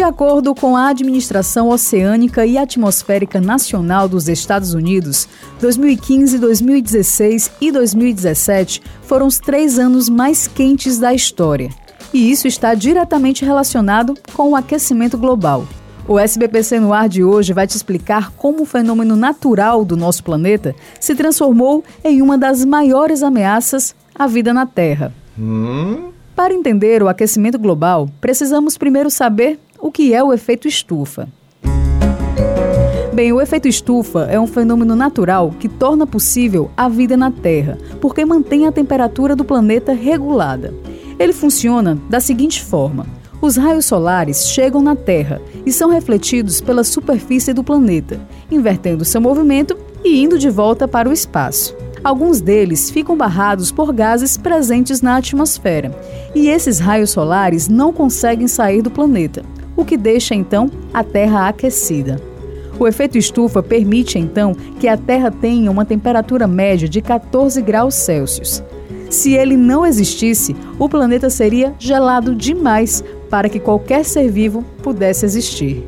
De acordo com a Administração Oceânica e Atmosférica Nacional dos Estados Unidos, 2015, 2016 e 2017 foram os três anos mais quentes da história. E isso está diretamente relacionado com o aquecimento global. O SBPC no ar de hoje vai te explicar como o fenômeno natural do nosso planeta se transformou em uma das maiores ameaças à vida na Terra. Hum? Para entender o aquecimento global, precisamos primeiro saber o que é o efeito estufa? Bem, o efeito estufa é um fenômeno natural que torna possível a vida na Terra, porque mantém a temperatura do planeta regulada. Ele funciona da seguinte forma: os raios solares chegam na Terra e são refletidos pela superfície do planeta, invertendo seu movimento e indo de volta para o espaço. Alguns deles ficam barrados por gases presentes na atmosfera, e esses raios solares não conseguem sair do planeta o que deixa então a Terra aquecida. O efeito estufa permite então que a Terra tenha uma temperatura média de 14 graus Celsius. Se ele não existisse, o planeta seria gelado demais para que qualquer ser vivo pudesse existir.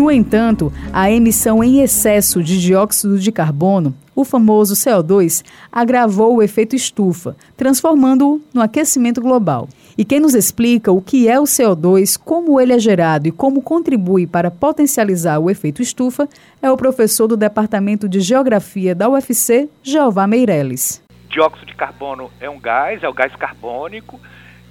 No entanto, a emissão em excesso de dióxido de carbono, o famoso CO2, agravou o efeito estufa, transformando-o no aquecimento global. E quem nos explica o que é o CO2, como ele é gerado e como contribui para potencializar o efeito estufa é o professor do Departamento de Geografia da UFC, Jeová Meirelles. Dióxido de carbono é um gás, é o gás carbônico,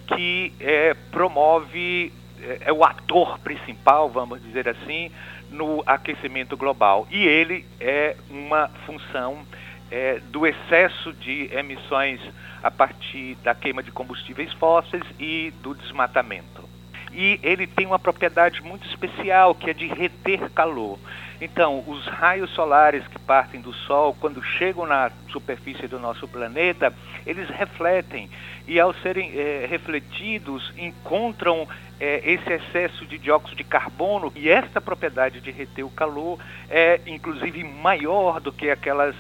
que é, promove, é, é o ator principal, vamos dizer assim, no aquecimento global. E ele é uma função é, do excesso de emissões a partir da queima de combustíveis fósseis e do desmatamento. E ele tem uma propriedade muito especial, que é de reter calor. Então, os raios solares que partem do Sol, quando chegam na superfície do nosso planeta, eles refletem. E ao serem é, refletidos, encontram é, esse excesso de dióxido de carbono. E esta propriedade de reter o calor é, inclusive, maior do que aquelas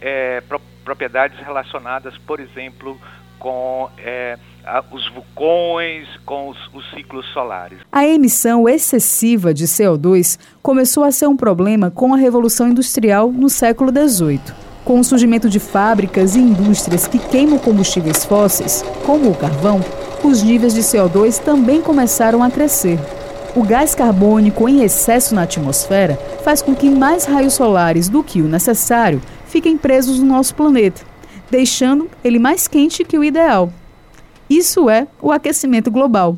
é, pro, propriedades relacionadas, por exemplo, com é, os vulcões, com os, os, ciclos solares. A emissão excessiva de CO2 começou a ser um problema com a Revolução Industrial no século XVIII. Com o surgimento de fábricas e indústrias que queimam combustíveis fósseis, como o carvão, os níveis de CO2 também começaram a crescer. O gás carbônico em excesso na atmosfera faz com que mais raios solares do que o necessário fiquem presos no nosso planeta, deixando ele mais quente que o ideal. Isso é o aquecimento global.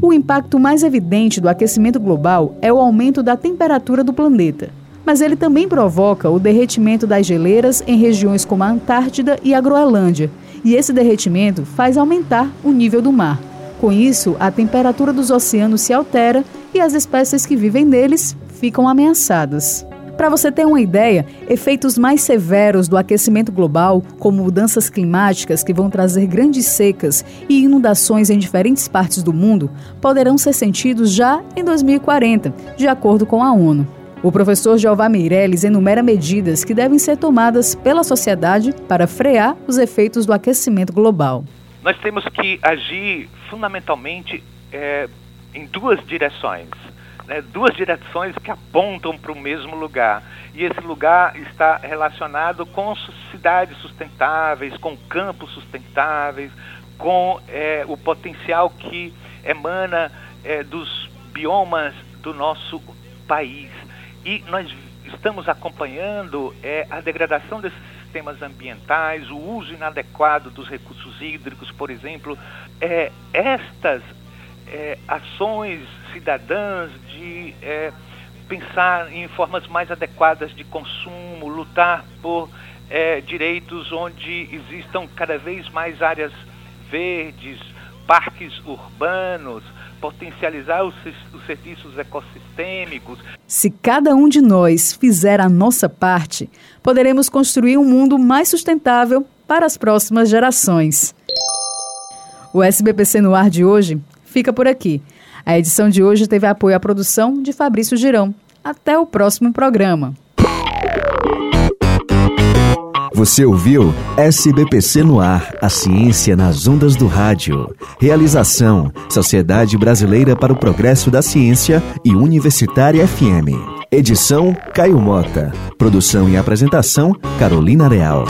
O impacto mais evidente do aquecimento global é o aumento da temperatura do planeta, mas ele também provoca o derretimento das geleiras em regiões como a Antártida e a Groenlândia, e esse derretimento faz aumentar o nível do mar. Com isso, a temperatura dos oceanos se altera e as espécies que vivem neles ficam ameaçadas. Para você ter uma ideia, efeitos mais severos do aquecimento global, como mudanças climáticas que vão trazer grandes secas e inundações em diferentes partes do mundo, poderão ser sentidos já em 2040, de acordo com a ONU. O professor Jeová Meirelles enumera medidas que devem ser tomadas pela sociedade para frear os efeitos do aquecimento global. Nós temos que agir fundamentalmente é, em duas direções né, duas direções que apontam para o mesmo lugar. E esse lugar está relacionado com cidades sustentáveis, com campos sustentáveis, com é, o potencial que emana é, dos biomas do nosso país. E nós estamos acompanhando é, a degradação desses sistemas ambientais, o uso inadequado dos recursos hídricos, por exemplo. É, estas é, ações cidadãs de é, pensar em formas mais adequadas de consumo, lutar por é, direitos onde existam cada vez mais áreas verdes, parques urbanos, potencializar os, os serviços ecossistêmicos. Se cada um de nós fizer a nossa parte, poderemos construir um mundo mais sustentável para as próximas gerações. O SBPC no ar de hoje fica por aqui. A edição de hoje teve apoio à produção de Fabrício Girão. Até o próximo programa. Você ouviu SBPC no ar, a ciência nas ondas do rádio. Realização: Sociedade Brasileira para o Progresso da Ciência e Universitária FM. Edição: Caio Mota. Produção e apresentação: Carolina Real.